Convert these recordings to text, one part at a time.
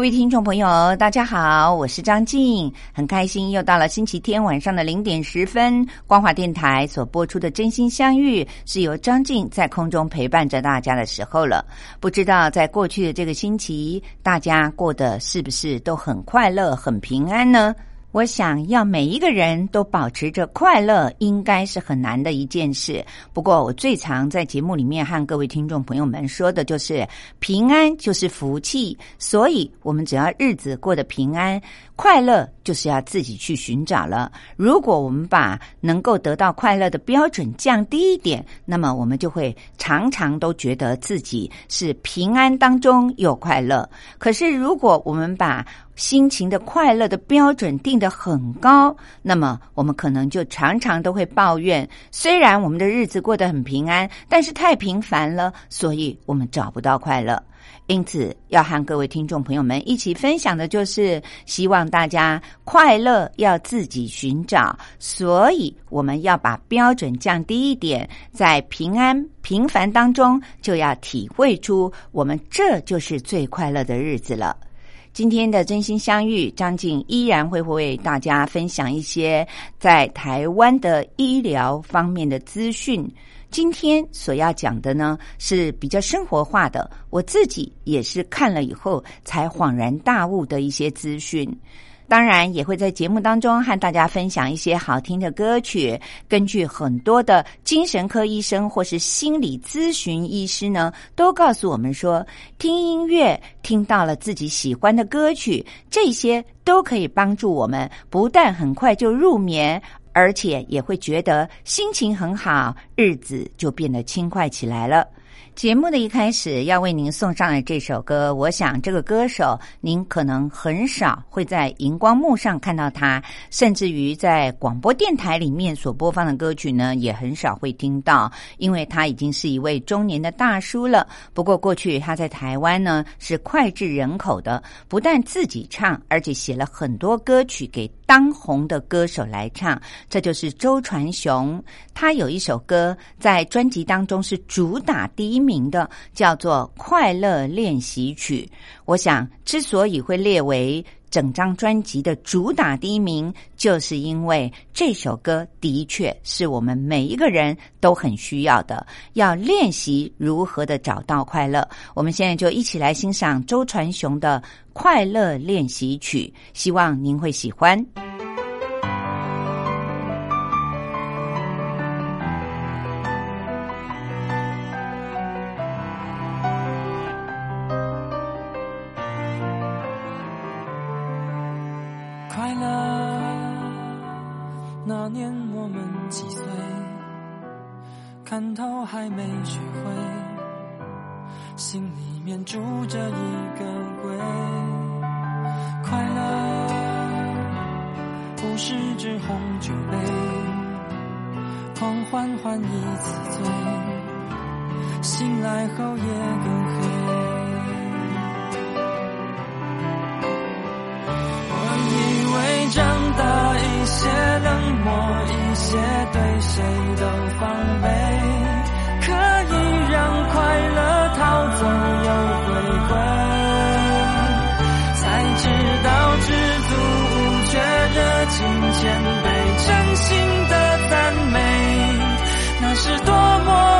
各位听众朋友，大家好，我是张静，很开心又到了星期天晚上的零点十分，光华电台所播出的《真心相遇》是由张静在空中陪伴着大家的时候了。不知道在过去的这个星期，大家过得是不是都很快乐、很平安呢？我想要每一个人都保持着快乐，应该是很难的一件事。不过，我最常在节目里面和各位听众朋友们说的就是，平安就是福气。所以，我们只要日子过得平安、快乐，就是要自己去寻找了。如果我们把能够得到快乐的标准降低一点，那么我们就会常常都觉得自己是平安当中有快乐。可是，如果我们把心情的快乐的标准定得很高，那么我们可能就常常都会抱怨。虽然我们的日子过得很平安，但是太平凡了，所以我们找不到快乐。因此，要和各位听众朋友们一起分享的就是，希望大家快乐要自己寻找。所以，我们要把标准降低一点，在平安平凡当中，就要体会出我们这就是最快乐的日子了。今天的真心相遇，张静依然会为大家分享一些在台湾的医疗方面的资讯。今天所要讲的呢，是比较生活化的，我自己也是看了以后才恍然大悟的一些资讯。当然也会在节目当中和大家分享一些好听的歌曲。根据很多的精神科医生或是心理咨询医师呢，都告诉我们说，听音乐听到了自己喜欢的歌曲，这些都可以帮助我们不但很快就入眠，而且也会觉得心情很好，日子就变得轻快起来了。节目的一开始要为您送上的这首歌，我想这个歌手您可能很少会在荧光幕上看到他，甚至于在广播电台里面所播放的歌曲呢，也很少会听到，因为他已经是一位中年的大叔了。不过过去他在台湾呢是脍炙人口的，不但自己唱，而且写了很多歌曲给当红的歌手来唱。这就是周传雄，他有一首歌在专辑当中是主打第一。名的叫做《快乐练习曲》，我想之所以会列为整张专辑的主打第一名，就是因为这首歌的确是我们每一个人都很需要的，要练习如何的找到快乐。我们现在就一起来欣赏周传雄的《快乐练习曲》，希望您会喜欢。没学会，心里面住着一个鬼。快乐不是只红酒杯，狂欢换一次醉，醒来后也更黑。我以为长大一些，冷漠一些，对谁都防备。谦卑，真心的赞美，那是多么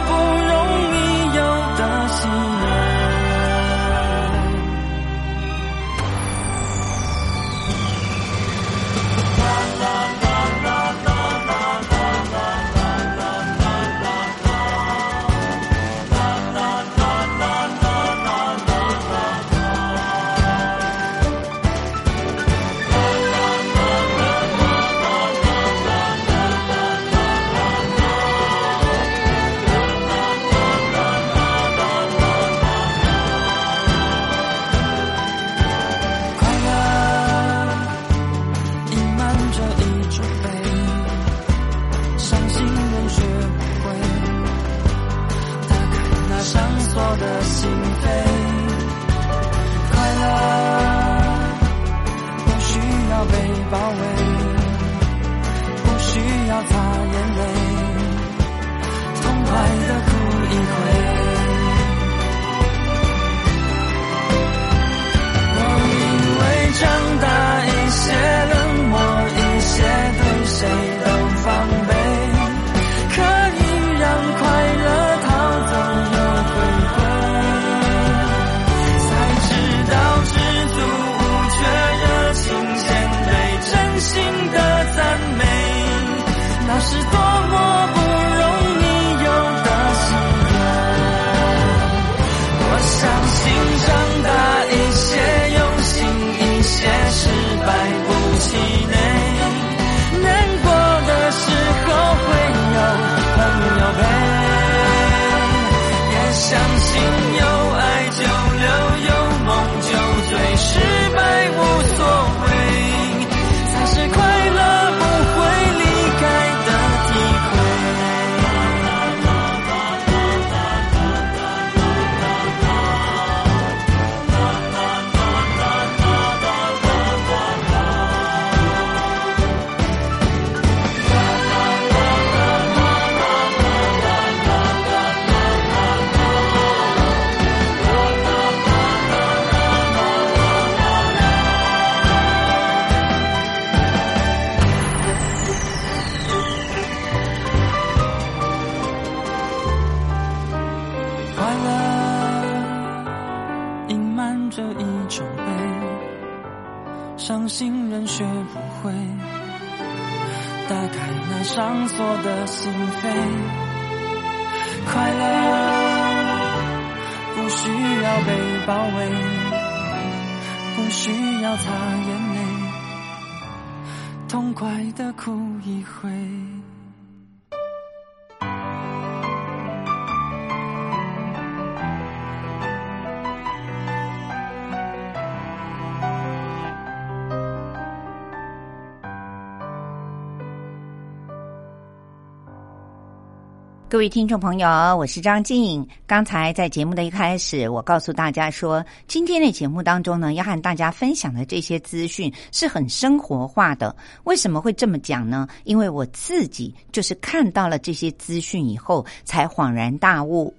各位听众朋友，我是张静。刚才在节目的一开始，我告诉大家说，今天的节目当中呢，要和大家分享的这些资讯是很生活化的。为什么会这么讲呢？因为我自己就是看到了这些资讯以后，才恍然大悟。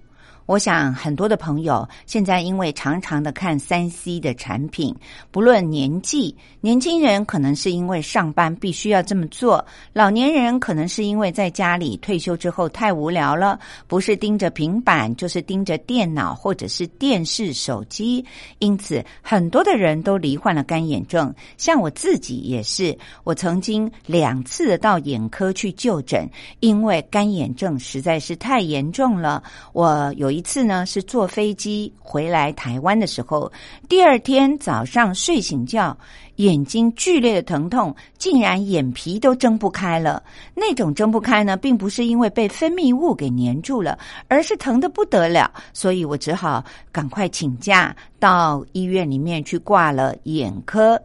我想很多的朋友现在因为常常的看三 C 的产品，不论年纪，年轻人可能是因为上班必须要这么做，老年人可能是因为在家里退休之后太无聊了，不是盯着平板就是盯着电脑或者是电视、手机，因此很多的人都罹患了干眼症。像我自己也是，我曾经两次到眼科去就诊，因为干眼症实在是太严重了。我有有一次呢，是坐飞机回来台湾的时候，第二天早上睡醒觉，眼睛剧烈的疼痛，竟然眼皮都睁不开了。那种睁不开呢，并不是因为被分泌物给粘住了，而是疼得不得了。所以我只好赶快请假到医院里面去挂了眼科。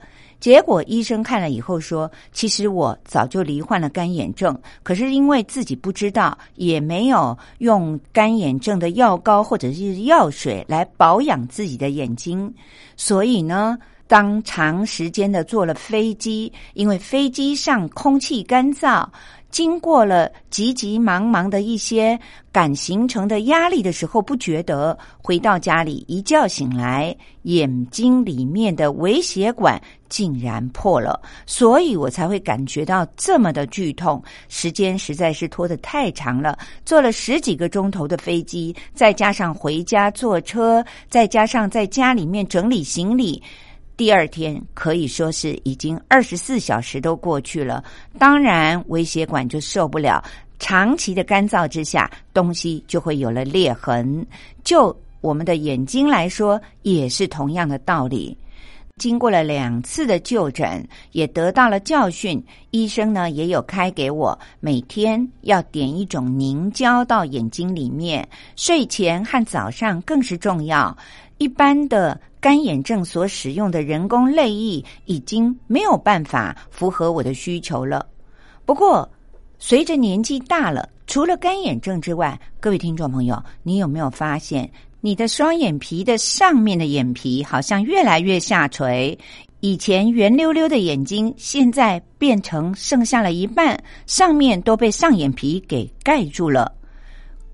结果医生看了以后说：“其实我早就罹患了干眼症，可是因为自己不知道，也没有用干眼症的药膏或者是药水来保养自己的眼睛，所以呢，当长时间的坐了飞机，因为飞机上空气干燥。”经过了急急忙忙的一些赶行程的压力的时候，不觉得回到家里一觉醒来，眼睛里面的微血管竟然破了，所以我才会感觉到这么的剧痛。时间实在是拖得太长了，坐了十几个钟头的飞机，再加上回家坐车，再加上在家里面整理行李。第二天可以说是已经二十四小时都过去了，当然微血管就受不了，长期的干燥之下，东西就会有了裂痕。就我们的眼睛来说，也是同样的道理。经过了两次的就诊，也得到了教训，医生呢也有开给我，每天要点一种凝胶到眼睛里面，睡前和早上更是重要。一般的。干眼症所使用的人工泪液已经没有办法符合我的需求了。不过，随着年纪大了，除了干眼症之外，各位听众朋友，你有没有发现你的双眼皮的上面的眼皮好像越来越下垂？以前圆溜溜的眼睛，现在变成剩下了一半，上面都被上眼皮给盖住了。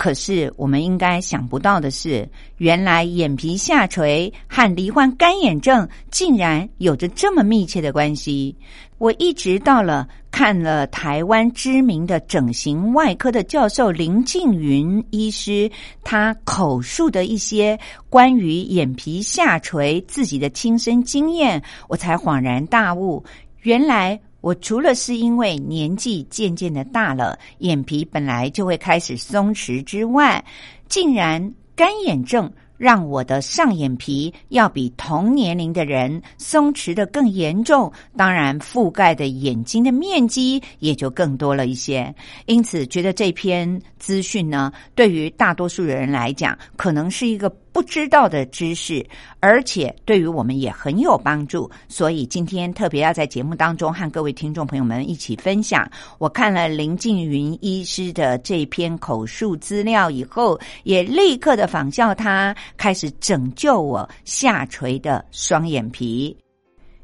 可是，我们应该想不到的是，原来眼皮下垂和罹患干眼症竟然有着这么密切的关系。我一直到了看了台湾知名的整形外科的教授林静云医师，他口述的一些关于眼皮下垂自己的亲身经验，我才恍然大悟，原来。我除了是因为年纪渐渐的大了，眼皮本来就会开始松弛之外，竟然干眼症。让我的上眼皮要比同年龄的人松弛的更严重，当然覆盖的眼睛的面积也就更多了一些。因此，觉得这篇资讯呢，对于大多数人来讲，可能是一个不知道的知识，而且对于我们也很有帮助。所以今天特别要在节目当中和各位听众朋友们一起分享。我看了林静云医师的这篇口述资料以后，也立刻的仿效他。开始拯救我下垂的双眼皮。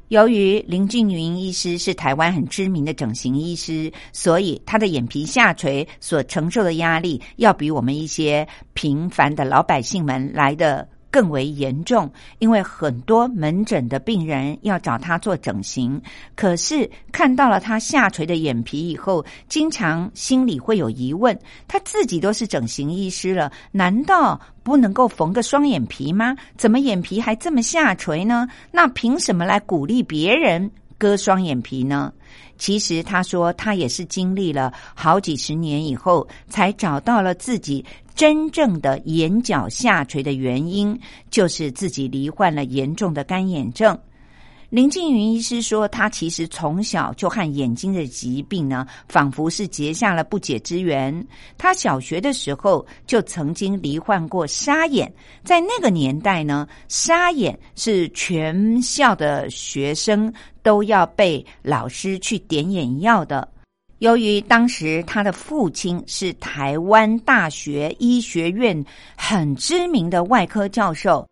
由于林俊云医师是台湾很知名的整形医师，所以他的眼皮下垂所承受的压力，要比我们一些平凡的老百姓们来的更为严重，因为很多门诊的病人要找他做整形，可是看到了他下垂的眼皮以后，经常心里会有疑问：他自己都是整形医师了，难道不能够缝个双眼皮吗？怎么眼皮还这么下垂呢？那凭什么来鼓励别人割双眼皮呢？其实他说，他也是经历了好几十年以后，才找到了自己真正的眼角下垂的原因，就是自己罹患了严重的干眼症。林静云医师说，他其实从小就和眼睛的疾病呢，仿佛是结下了不解之缘。他小学的时候就曾经罹患过沙眼，在那个年代呢，沙眼是全校的学生都要被老师去点眼药的。由于当时他的父亲是台湾大学医学院很知名的外科教授。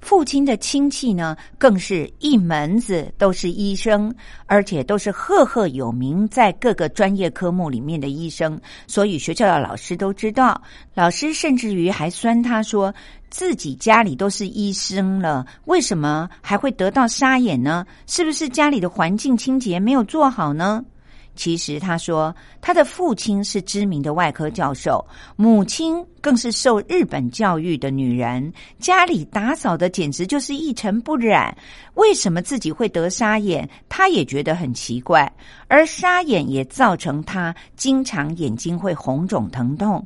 父亲的亲戚呢，更是一门子都是医生，而且都是赫赫有名，在各个专业科目里面的医生。所以学校的老师都知道，老师甚至于还酸他说，自己家里都是医生了，为什么还会得到沙眼呢？是不是家里的环境清洁没有做好呢？其实他说，他的父亲是知名的外科教授，母亲更是受日本教育的女人，家里打扫的简直就是一尘不染。为什么自己会得沙眼？他也觉得很奇怪。而沙眼也造成他经常眼睛会红肿疼痛。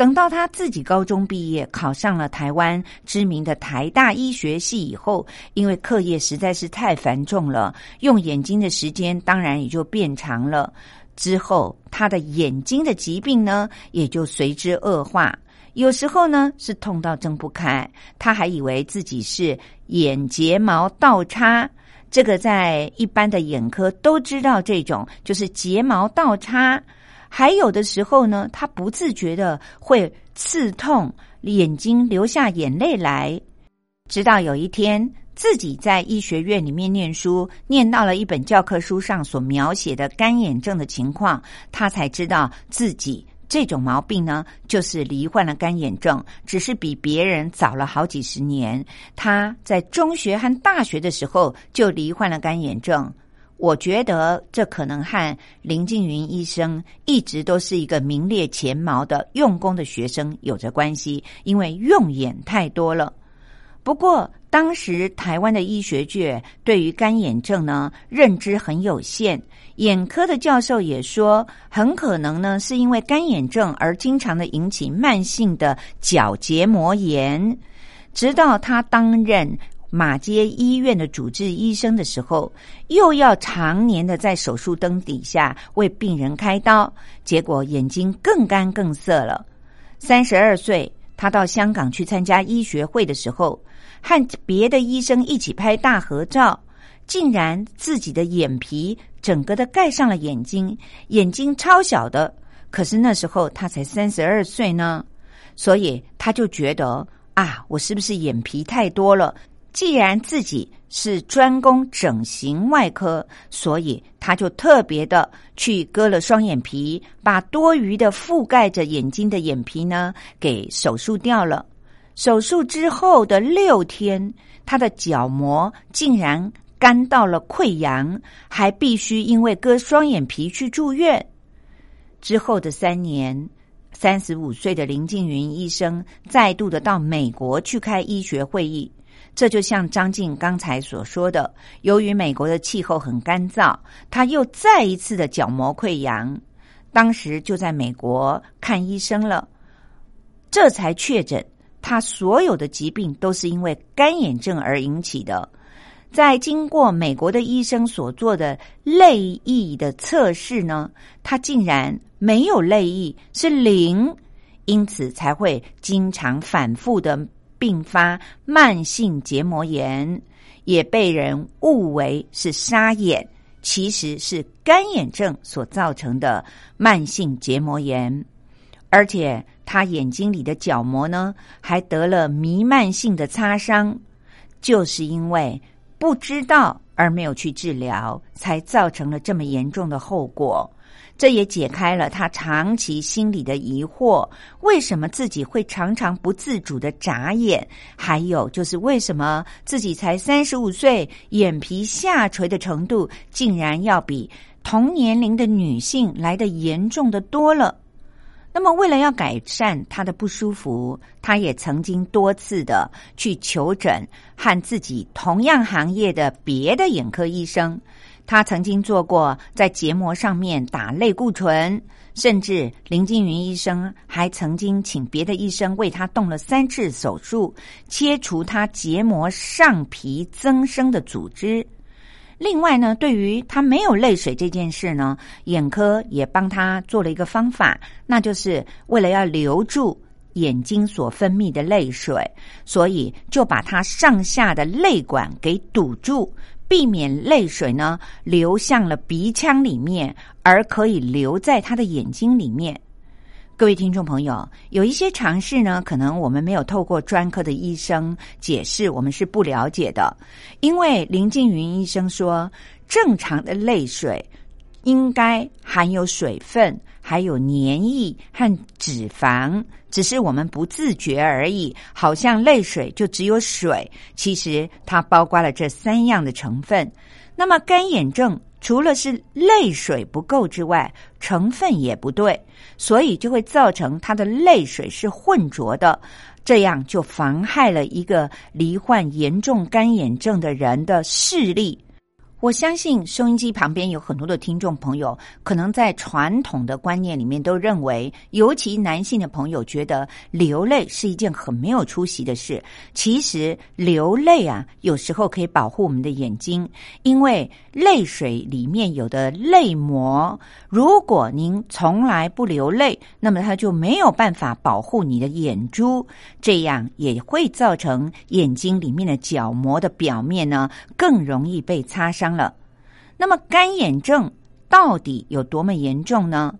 等到他自己高中毕业，考上了台湾知名的台大医学系以后，因为课业实在是太繁重了，用眼睛的时间当然也就变长了。之后，他的眼睛的疾病呢，也就随之恶化。有时候呢，是痛到睁不开，他还以为自己是眼睫毛倒插。这个在一般的眼科都知道，这种就是睫毛倒插。还有的时候呢，他不自觉的会刺痛眼睛，流下眼泪来。直到有一天，自己在医学院里面念书，念到了一本教科书上所描写的干眼症的情况，他才知道自己这种毛病呢，就是罹患了干眼症，只是比别人早了好几十年。他在中学和大学的时候就罹患了干眼症。我觉得这可能和林静云医生一直都是一个名列前茅的用功的学生有着关系，因为用眼太多了。不过当时台湾的医学界对于干眼症呢认知很有限，眼科的教授也说，很可能呢是因为干眼症而经常的引起慢性的角结膜炎，直到他担任。马街医院的主治医生的时候，又要常年的在手术灯底下为病人开刀，结果眼睛更干更涩了。三十二岁，他到香港去参加医学会的时候，和别的医生一起拍大合照，竟然自己的眼皮整个的盖上了眼睛，眼睛超小的。可是那时候他才三十二岁呢，所以他就觉得啊，我是不是眼皮太多了？既然自己是专攻整形外科，所以他就特别的去割了双眼皮，把多余的覆盖着眼睛的眼皮呢给手术掉了。手术之后的六天，他的角膜竟然干到了溃疡，还必须因为割双眼皮去住院。之后的三年，三十五岁的林静云医生再度的到美国去开医学会议。这就像张静刚才所说的，由于美国的气候很干燥，他又再一次的角膜溃疡，当时就在美国看医生了，这才确诊他所有的疾病都是因为干眼症而引起的。在经过美国的医生所做的泪液的测试呢，他竟然没有泪液，是零，因此才会经常反复的。并发慢性结膜炎，也被人误为是沙眼，其实是干眼症所造成的慢性结膜炎。而且他眼睛里的角膜呢，还得了弥漫性的擦伤，就是因为不知道而没有去治疗，才造成了这么严重的后果。这也解开了他长期心里的疑惑：为什么自己会常常不自主的眨眼？还有就是为什么自己才三十五岁，眼皮下垂的程度竟然要比同年龄的女性来的严重的多了？那么，为了要改善他的不舒服，他也曾经多次的去求诊和自己同样行业的别的眼科医生。他曾经做过在结膜上面打类固醇，甚至林静云医生还曾经请别的医生为他动了三次手术，切除他结膜上皮增生的组织。另外呢，对于他没有泪水这件事呢，眼科也帮他做了一个方法，那就是为了要留住眼睛所分泌的泪水，所以就把他上下的泪管给堵住。避免泪水呢流向了鼻腔里面，而可以留在他的眼睛里面。各位听众朋友，有一些尝试呢，可能我们没有透过专科的医生解释，我们是不了解的。因为林静云医生说，正常的泪水应该含有水分。还有黏液和脂肪，只是我们不自觉而已。好像泪水就只有水，其实它包括了这三样的成分。那么干眼症除了是泪水不够之外，成分也不对，所以就会造成他的泪水是混浊的，这样就妨害了一个罹患严重干眼症的人的视力。我相信收音机旁边有很多的听众朋友，可能在传统的观念里面都认为，尤其男性的朋友觉得流泪是一件很没有出息的事。其实流泪啊，有时候可以保护我们的眼睛，因为泪水里面有的泪膜，如果您从来不流泪，那么它就没有办法保护你的眼珠，这样也会造成眼睛里面的角膜的表面呢更容易被擦伤。了，那么干眼症到底有多么严重呢？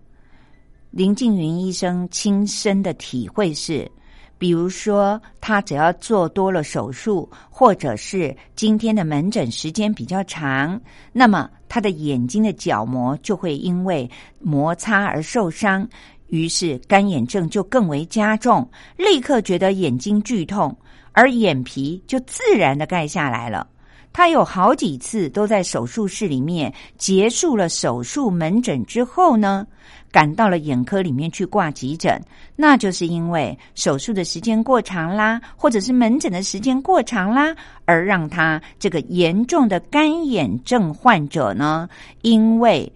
林静云医生亲身的体会是，比如说他只要做多了手术，或者是今天的门诊时间比较长，那么他的眼睛的角膜就会因为摩擦而受伤，于是干眼症就更为加重，立刻觉得眼睛剧痛，而眼皮就自然的盖下来了。他有好几次都在手术室里面结束了手术门诊之后呢，赶到了眼科里面去挂急诊。那就是因为手术的时间过长啦，或者是门诊的时间过长啦，而让他这个严重的干眼症患者呢，因为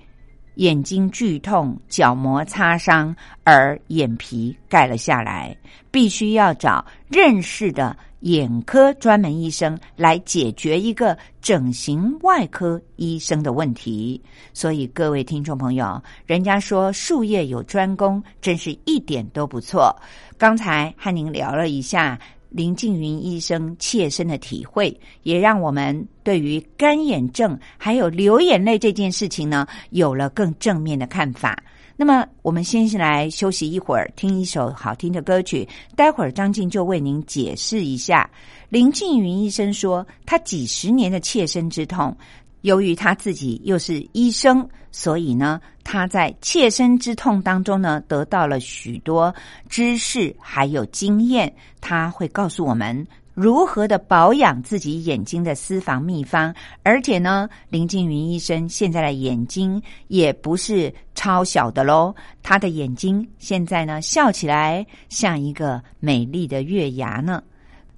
眼睛剧痛、角膜擦伤而眼皮盖了下来，必须要找认识的。眼科专门医生来解决一个整形外科医生的问题，所以各位听众朋友，人家说术业有专攻，真是一点都不错。刚才和您聊了一下林静云医生切身的体会，也让我们对于干眼症还有流眼泪这件事情呢，有了更正面的看法。那么，我们先来休息一会儿，听一首好听的歌曲。待会儿张静就为您解释一下。林静云医生说，他几十年的切身之痛，由于他自己又是医生，所以呢，他在切身之痛当中呢，得到了许多知识还有经验。他会告诉我们。如何的保养自己眼睛的私房秘方？而且呢，林静云医生现在的眼睛也不是超小的喽，他的眼睛现在呢笑起来像一个美丽的月牙呢。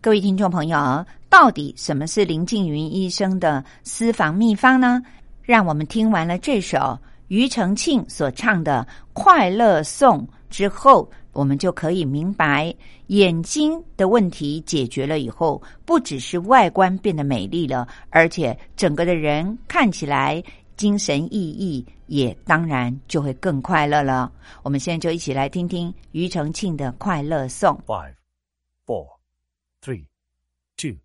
各位听众朋友，到底什么是林静云医生的私房秘方呢？让我们听完了这首庾澄庆所唱的《快乐颂》之后。我们就可以明白，眼睛的问题解决了以后，不只是外观变得美丽了，而且整个的人看起来精神奕奕，也当然就会更快乐了。我们现在就一起来听听庾澄庆的《快乐颂》。Five, four, three, two.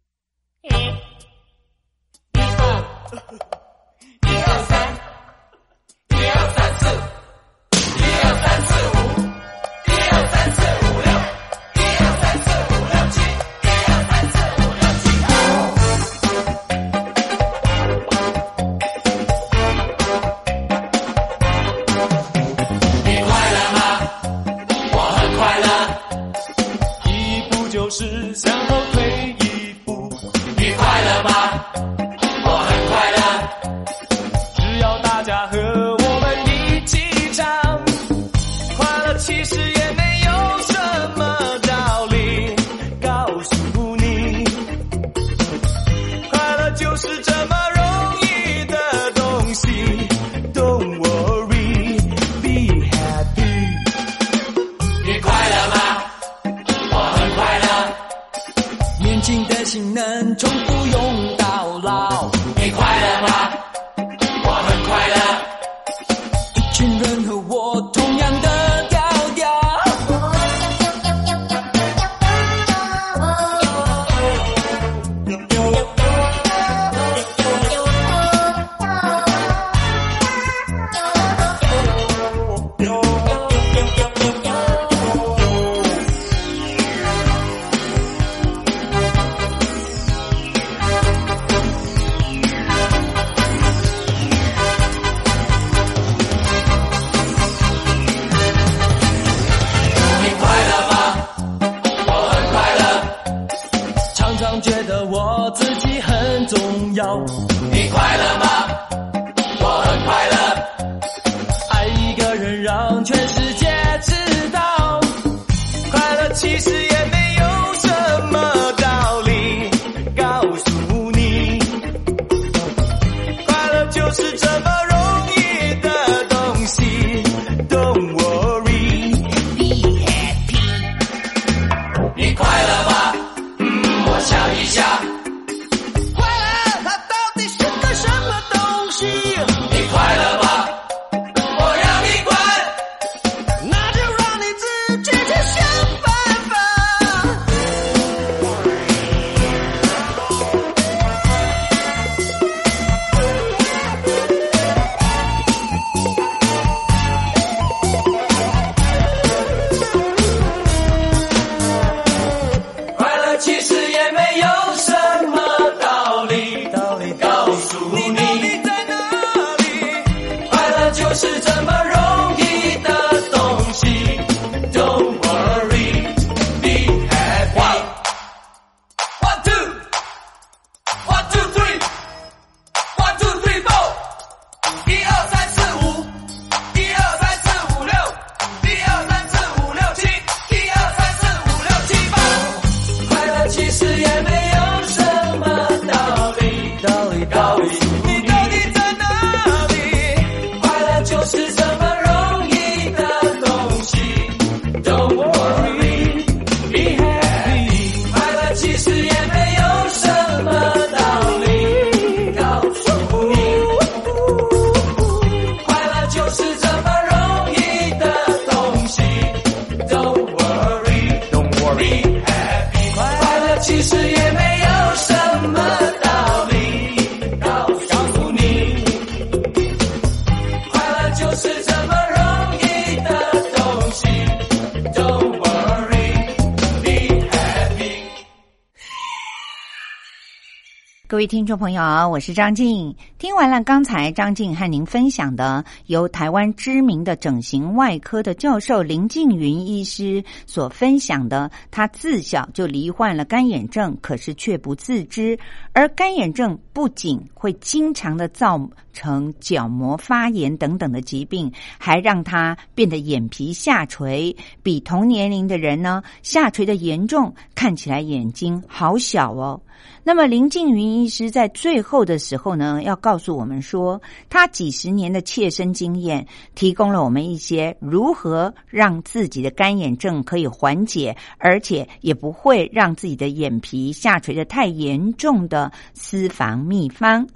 听众朋友，我是张静。听完了刚才张静和您分享的由台湾知名的整形外科的教授林静云医师所分享的，他自小就罹患了干眼症，可是却不自知。而干眼症不仅会经常的造成角膜发炎等等的疾病，还让他变得眼皮下垂，比同年龄的人呢下垂的严重，看起来眼睛好小哦。那么林静云医师在最后的时候呢，要告诉我们说，他几十年的切身经验，提供了我们一些如何让自己的干眼症可以缓解，而且也不会让自己的眼皮下垂的太严重的私房秘方。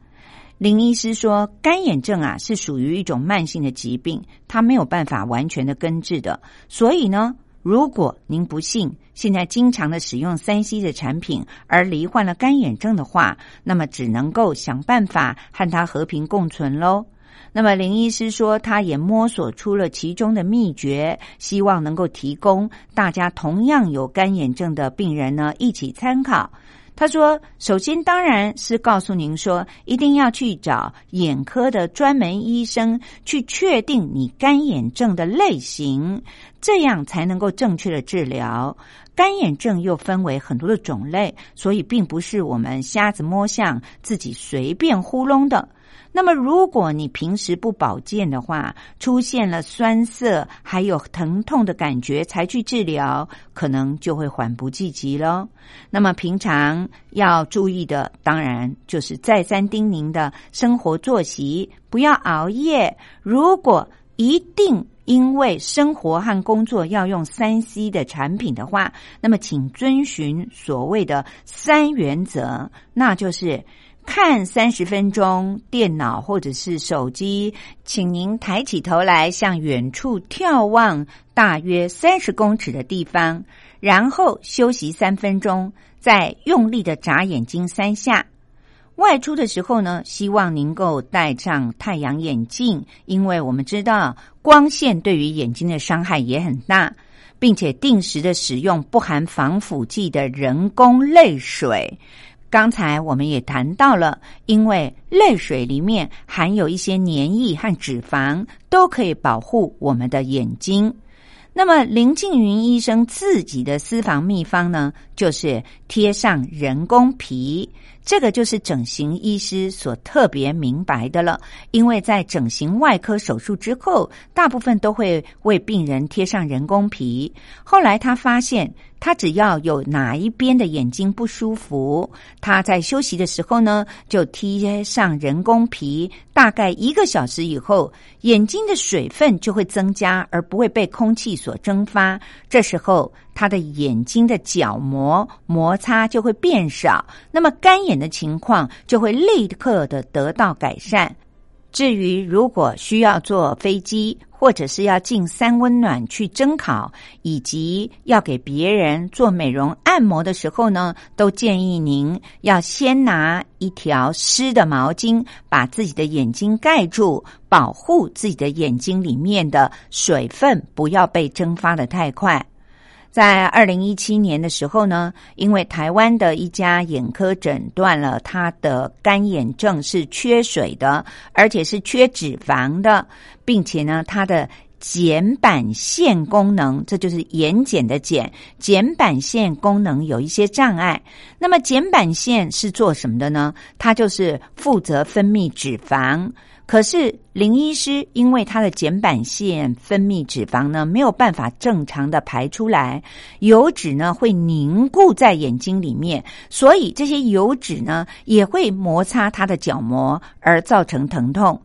林医师说，干眼症啊是属于一种慢性的疾病，它没有办法完全的根治的，所以呢。如果您不幸现在经常的使用三 C 的产品而罹患了干眼症的话，那么只能够想办法和它和平共存喽。那么林医师说，他也摸索出了其中的秘诀，希望能够提供大家同样有干眼症的病人呢一起参考。他说：“首先当然是告诉您说，一定要去找眼科的专门医生去确定你干眼症的类型，这样才能够正确的治疗。干眼症又分为很多的种类，所以并不是我们瞎子摸象，自己随便糊弄的。”那么，如果你平时不保健的话，出现了酸涩还有疼痛的感觉才去治疗，可能就会缓不济急喽。那么，平常要注意的，当然就是再三叮咛的生活作息，不要熬夜。如果一定因为生活和工作要用三 C 的产品的话，那么请遵循所谓的三原则，那就是。看三十分钟电脑或者是手机，请您抬起头来向远处眺望大约三十公尺的地方，然后休息三分钟，再用力的眨眼睛三下。外出的时候呢，希望您够戴上太阳眼镜，因为我们知道光线对于眼睛的伤害也很大，并且定时的使用不含防腐剂的人工泪水。刚才我们也谈到了，因为泪水里面含有一些粘液和脂肪，都可以保护我们的眼睛。那么林静云医生自己的私房秘方呢，就是贴上人工皮。这个就是整形医师所特别明白的了，因为在整形外科手术之后，大部分都会为病人贴上人工皮。后来他发现。他只要有哪一边的眼睛不舒服，他在休息的时候呢，就贴上人工皮。大概一个小时以后，眼睛的水分就会增加，而不会被空气所蒸发。这时候，他的眼睛的角膜摩擦就会变少，那么干眼的情况就会立刻的得到改善。至于如果需要坐飞机，或者是要进三温暖去蒸烤，以及要给别人做美容按摩的时候呢，都建议您要先拿一条湿的毛巾把自己的眼睛盖住，保护自己的眼睛里面的水分不要被蒸发的太快。在二零一七年的时候呢，因为台湾的一家眼科诊断了他的干眼症是缺水的，而且是缺脂肪的，并且呢，他的睑板腺功能，这就是眼睑的睑，睑板腺功能有一些障碍。那么睑板腺是做什么的呢？它就是负责分泌脂肪。可是林医师因为他的睑板腺分泌脂肪呢没有办法正常的排出来，油脂呢会凝固在眼睛里面，所以这些油脂呢也会摩擦他的角膜而造成疼痛。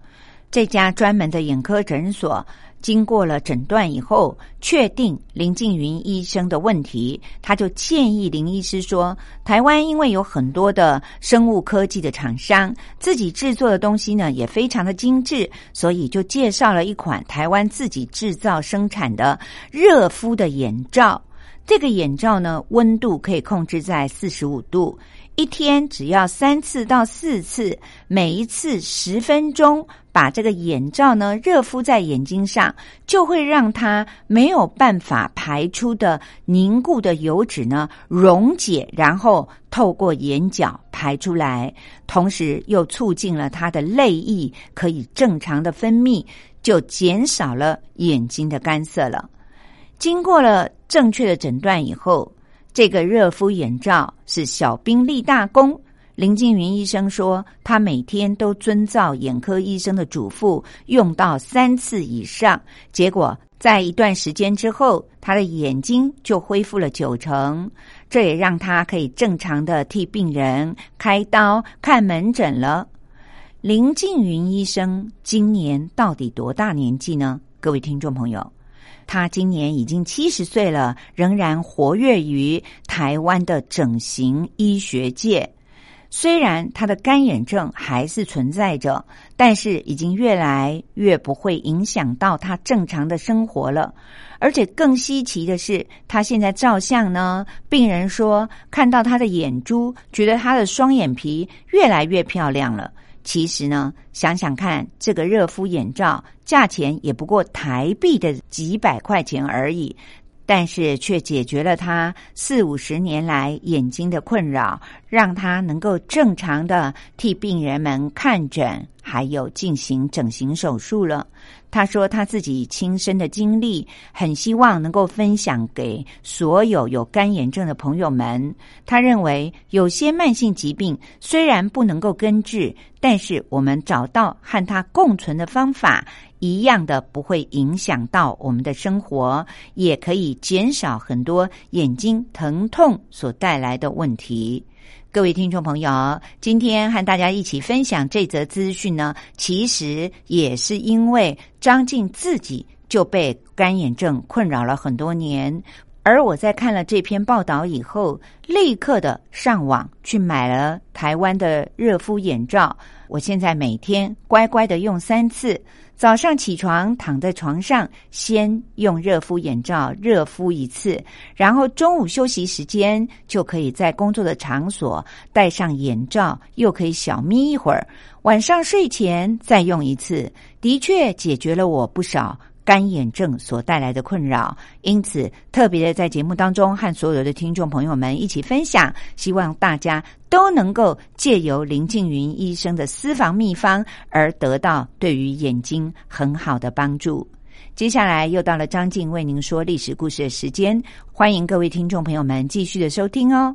这家专门的眼科诊所。经过了诊断以后，确定林静云医生的问题，他就建议林医师说：“台湾因为有很多的生物科技的厂商，自己制作的东西呢也非常的精致，所以就介绍了一款台湾自己制造生产的热敷的眼罩。这个眼罩呢，温度可以控制在四十五度。”一天只要三次到四次，每一次十分钟，把这个眼罩呢热敷在眼睛上，就会让它没有办法排出的凝固的油脂呢溶解，然后透过眼角排出来，同时又促进了它的泪液可以正常的分泌，就减少了眼睛的干涩了。经过了正确的诊断以后。这个热敷眼罩是小兵立大功。林静云医生说，他每天都遵照眼科医生的嘱咐，用到三次以上。结果在一段时间之后，他的眼睛就恢复了九成。这也让他可以正常的替病人开刀、看门诊了。林静云医生今年到底多大年纪呢？各位听众朋友。他今年已经七十岁了，仍然活跃于台湾的整形医学界。虽然他的干眼症还是存在着，但是已经越来越不会影响到他正常的生活了。而且更稀奇的是，他现在照相呢，病人说看到他的眼珠，觉得他的双眼皮越来越漂亮了。其实呢，想想看，这个热敷眼罩价钱也不过台币的几百块钱而已，但是却解决了他四五十年来眼睛的困扰，让他能够正常的替病人们看诊，还有进行整形手术了。他说他自己亲身的经历，很希望能够分享给所有有干眼症的朋友们。他认为有些慢性疾病虽然不能够根治，但是我们找到和它共存的方法，一样的不会影响到我们的生活，也可以减少很多眼睛疼痛所带来的问题。各位听众朋友，今天和大家一起分享这则资讯呢，其实也是因为张静自己就被干眼症困扰了很多年。而我在看了这篇报道以后，立刻的上网去买了台湾的热敷眼罩。我现在每天乖乖的用三次，早上起床躺在床上，先用热敷眼罩热敷一次，然后中午休息时间就可以在工作的场所戴上眼罩，又可以小眯一会儿。晚上睡前再用一次，的确解决了我不少。干眼症所带来的困扰，因此特别的在节目当中和所有的听众朋友们一起分享，希望大家都能够借由林静云医生的私房秘方而得到对于眼睛很好的帮助。接下来又到了张静为您说历史故事的时间，欢迎各位听众朋友们继续的收听哦。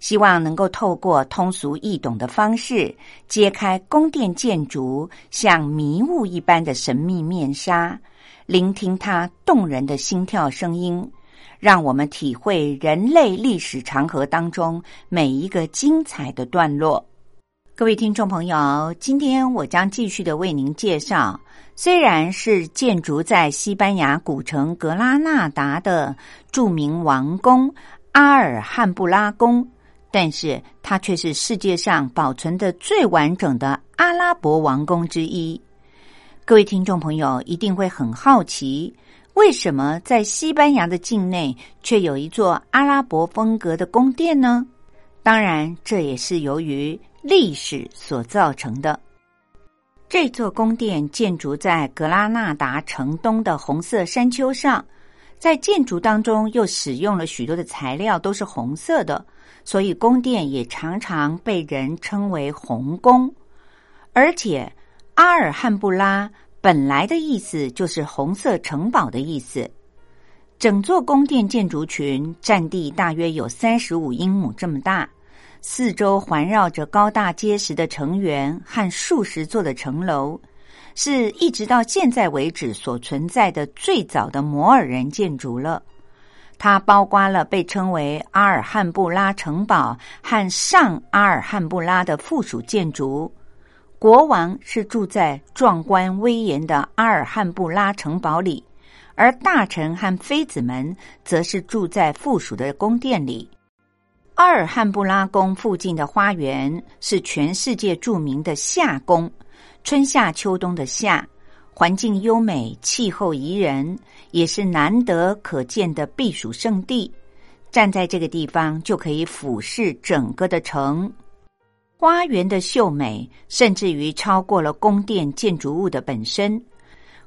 希望能够透过通俗易懂的方式，揭开宫殿建筑像迷雾一般的神秘面纱，聆听它动人的心跳声音，让我们体会人类历史长河当中每一个精彩的段落。各位听众朋友，今天我将继续的为您介绍，虽然是建筑在西班牙古城格拉纳达的著名王宫阿尔汉布拉宫。但是它却是世界上保存的最完整的阿拉伯王宫之一。各位听众朋友一定会很好奇，为什么在西班牙的境内却有一座阿拉伯风格的宫殿呢？当然，这也是由于历史所造成的。这座宫殿建筑在格拉纳达城东的红色山丘上，在建筑当中又使用了许多的材料，都是红色的。所以，宫殿也常常被人称为红宫，而且阿尔汉布拉本来的意思就是红色城堡的意思。整座宫殿建筑群占地大约有三十五英亩这么大，四周环绕着高大结实的城垣和数十座的城楼，是一直到现在为止所存在的最早的摩尔人建筑了。它包括了被称为阿尔汉布拉城堡和上阿尔汉布拉的附属建筑。国王是住在壮观威严的阿尔汉布拉城堡里，而大臣和妃子们则是住在附属的宫殿里。阿尔汉布拉宫附近的花园是全世界著名的夏宫，春夏秋冬的夏。环境优美，气候宜人，也是难得可见的避暑胜地。站在这个地方，就可以俯视整个的城。花园的秀美，甚至于超过了宫殿建筑物的本身。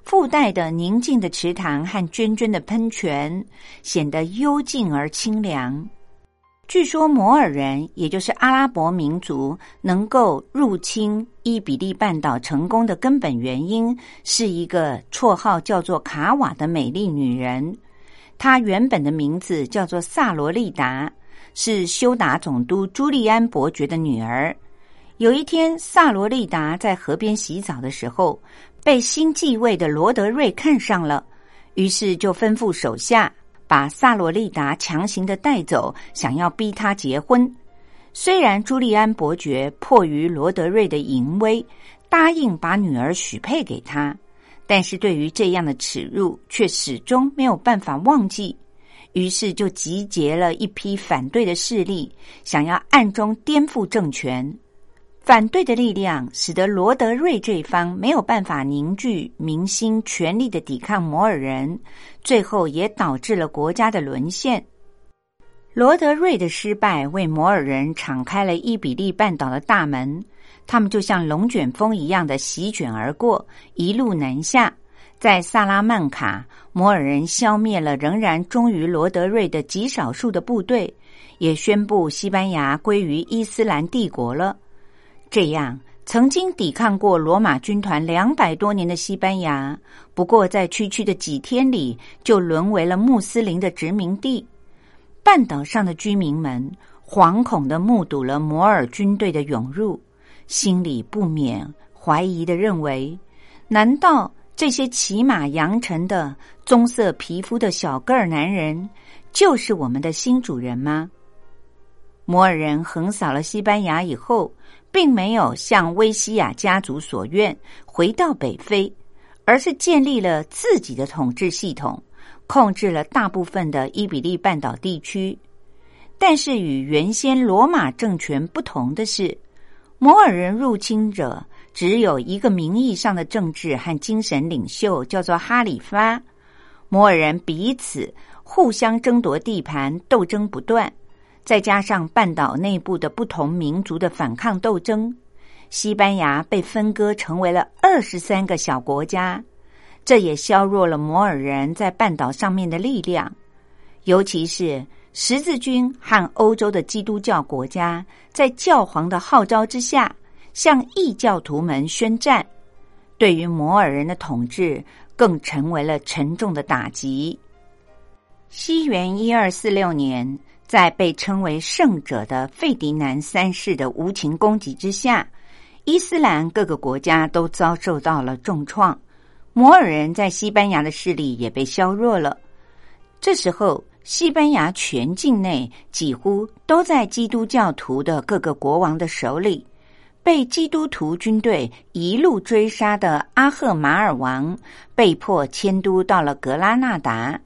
附带的宁静的池塘和涓涓的喷泉，显得幽静而清凉。据说摩尔人，也就是阿拉伯民族，能够入侵伊比利半岛成功的根本原因，是一个绰号叫做卡瓦的美丽女人。她原本的名字叫做萨罗利达，是修达总督朱利安伯爵的女儿。有一天，萨罗利达在河边洗澡的时候，被新继位的罗德瑞看上了，于是就吩咐手下。把萨罗利达强行的带走，想要逼他结婚。虽然朱利安伯爵迫于罗德瑞的淫威，答应把女儿许配给他，但是对于这样的耻辱，却始终没有办法忘记。于是就集结了一批反对的势力，想要暗中颠覆政权。反对的力量使得罗德瑞这一方没有办法凝聚民心，全力的抵抗摩尔人，最后也导致了国家的沦陷。罗德瑞的失败为摩尔人敞开了伊比利半岛的大门，他们就像龙卷风一样的席卷而过，一路南下。在萨拉曼卡，摩尔人消灭了仍然忠于罗德瑞的极少数的部队，也宣布西班牙归于伊斯兰帝国了。这样，曾经抵抗过罗马军团两百多年的西班牙，不过在区区的几天里，就沦为了穆斯林的殖民地。半岛上的居民们惶恐的目睹了摩尔军队的涌入，心里不免怀疑的认为：难道这些骑马扬尘的棕色皮肤的小个儿男人，就是我们的新主人吗？摩尔人横扫了西班牙以后，并没有像威西亚家族所愿回到北非，而是建立了自己的统治系统，控制了大部分的伊比利半岛地区。但是与原先罗马政权不同的是，摩尔人入侵者只有一个名义上的政治和精神领袖，叫做哈里发。摩尔人彼此互相争夺地盘，斗争不断。再加上半岛内部的不同民族的反抗斗争，西班牙被分割成为了二十三个小国家，这也削弱了摩尔人在半岛上面的力量。尤其是十字军和欧洲的基督教国家，在教皇的号召之下，向异教徒们宣战，对于摩尔人的统治更成为了沉重的打击。西元一二四六年。在被称为圣者的费迪南三世的无情攻击之下，伊斯兰各个国家都遭受到了重创。摩尔人在西班牙的势力也被削弱了。这时候，西班牙全境内几乎都在基督教徒的各个国王的手里。被基督徒军队一路追杀的阿赫马尔王，被迫迁都到了格拉纳达。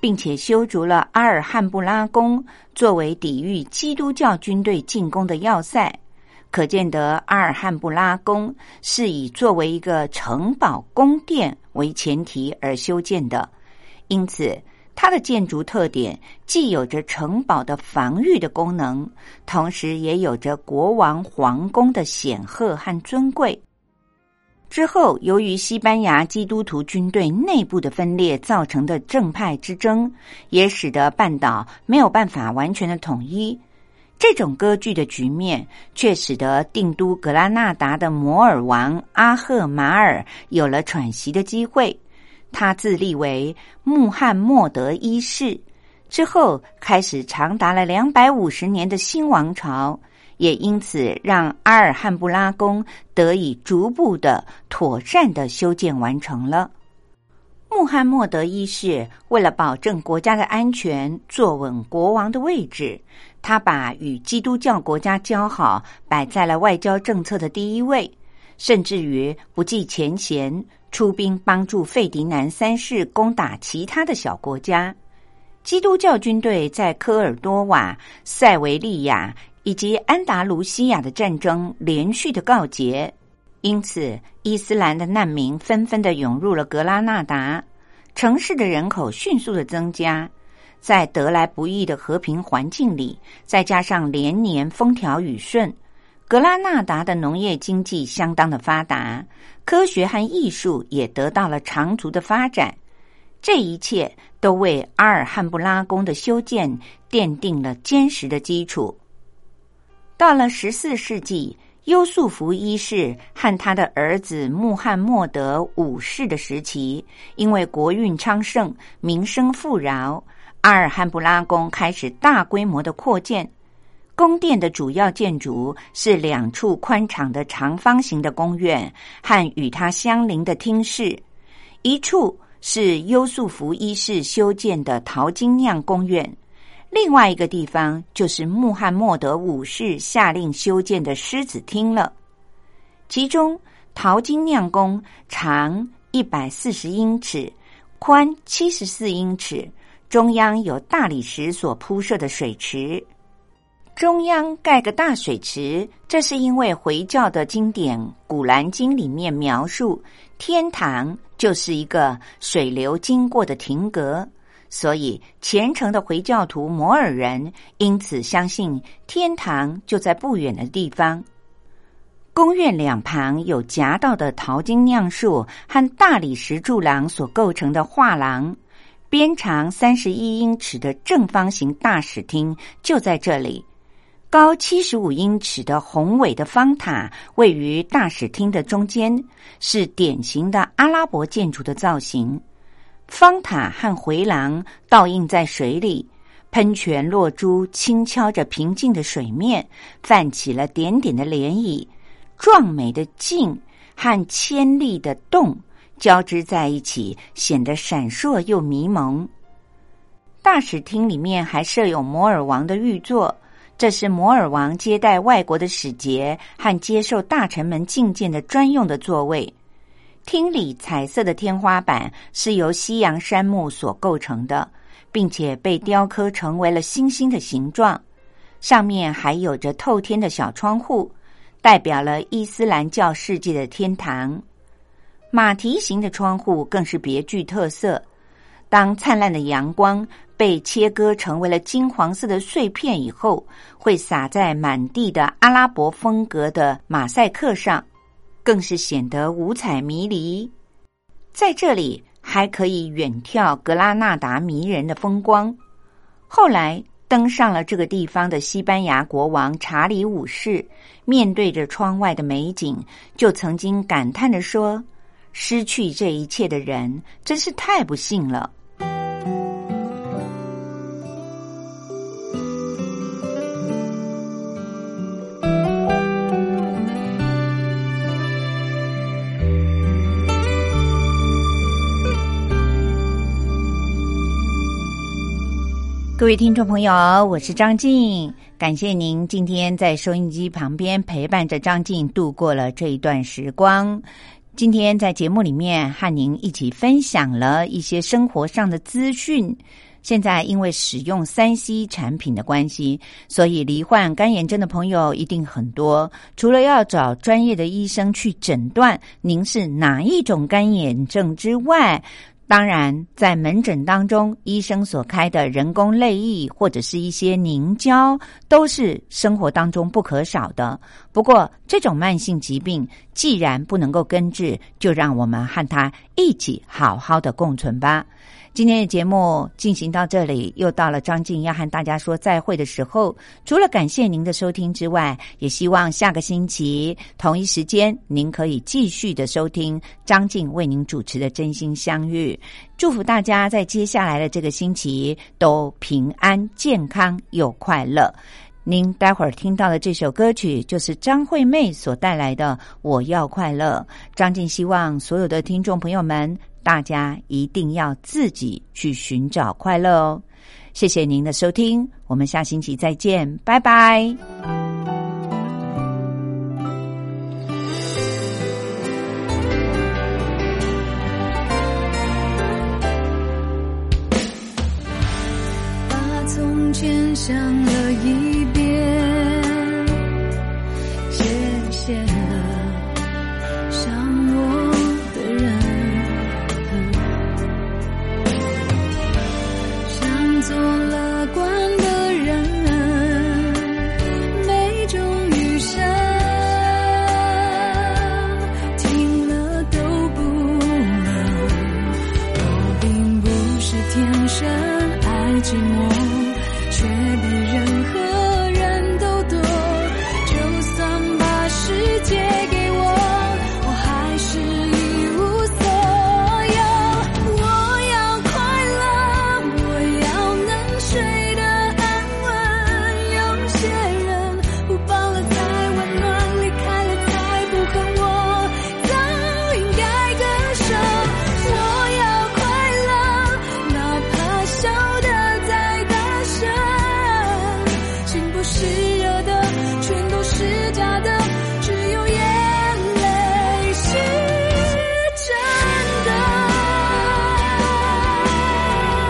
并且修筑了阿尔汉布拉宫，作为抵御基督教军队进攻的要塞。可见得阿尔汉布拉宫是以作为一个城堡宫殿为前提而修建的，因此它的建筑特点既有着城堡的防御的功能，同时也有着国王皇宫的显赫和尊贵。之后，由于西班牙基督徒军队内部的分裂造成的正派之争，也使得半岛没有办法完全的统一。这种割据的局面，却使得定都格拉纳达的摩尔王阿赫马尔有了喘息的机会。他自立为穆罕默德一世，之后开始长达了两百五十年的新王朝。也因此，让阿尔汉布拉宫得以逐步的妥善的修建完成了。穆罕默德一世为了保证国家的安全，坐稳国王的位置，他把与基督教国家交好摆在了外交政策的第一位，甚至于不计前嫌，出兵帮助费迪南三世攻打其他的小国家。基督教军队在科尔多瓦、塞维利亚。以及安达卢西亚的战争连续的告捷，因此伊斯兰的难民纷纷的涌入了格拉纳达，城市的人口迅速的增加。在得来不易的和平环境里，再加上连年风调雨顺，格拉纳达的农业经济相当的发达，科学和艺术也得到了长足的发展。这一切都为阿尔汉布拉宫的修建奠定了坚实的基础。到了十四世纪，优素福一世和他的儿子穆罕默德五世的时期，因为国运昌盛、民生富饶，阿尔汉布拉宫开始大规模的扩建。宫殿的主要建筑是两处宽敞的长方形的宫院和与它相邻的厅室，一处是优素福一世修建的淘金酿宫院。另外一个地方就是穆罕默德五世下令修建的狮子厅了。其中，淘金酿宫长一百四十英尺，宽七十四英尺，中央有大理石所铺设的水池。中央盖个大水池，这是因为回教的经典《古兰经》里面描述，天堂就是一个水流经过的亭阁。所以，虔诚的回教徒摩尔人因此相信天堂就在不远的地方。宫院两旁有夹道的淘金酿树和大理石柱廊所构成的画廊，边长三十一英尺的正方形大使厅就在这里。高七十五英尺的宏伟的方塔位于大使厅的中间，是典型的阿拉伯建筑的造型。方塔和回廊倒映在水里，喷泉落珠轻敲着平静的水面，泛起了点点的涟漪。壮美的镜和千丽的洞交织在一起，显得闪烁又迷蒙。大使厅里面还设有摩尔王的御座，这是摩尔王接待外国的使节和接受大臣们觐见的专用的座位。厅里彩色的天花板是由西洋杉木所构成的，并且被雕刻成为了星星的形状。上面还有着透天的小窗户，代表了伊斯兰教世界的天堂。马蹄形的窗户更是别具特色。当灿烂的阳光被切割成为了金黄色的碎片以后，会洒在满地的阿拉伯风格的马赛克上，更是显得五彩迷离。在这里还可以远眺格拉纳达迷人的风光。后来登上了这个地方的西班牙国王查理五世，面对着窗外的美景，就曾经感叹的说：“失去这一切的人真是太不幸了。”各位听众朋友，我是张静，感谢您今天在收音机旁边陪伴着张静度过了这一段时光。今天在节目里面和您一起分享了一些生活上的资讯。现在因为使用三 C 产品的关系，所以罹患干眼症的朋友一定很多。除了要找专业的医生去诊断您是哪一种干眼症之外，当然，在门诊当中，医生所开的人工泪液或者是一些凝胶，都是生活当中不可少的。不过，这种慢性疾病既然不能够根治，就让我们和它一起好好的共存吧。今天的节目进行到这里，又到了张静要和大家说再会的时候。除了感谢您的收听之外，也希望下个星期同一时间，您可以继续的收听张静为您主持的《真心相遇》。祝福大家在接下来的这个星期都平安、健康又快乐。您待会儿听到的这首歌曲，就是张惠妹所带来的《我要快乐》。张静希望所有的听众朋友们。大家一定要自己去寻找快乐哦！谢谢您的收听，我们下星期再见，拜拜。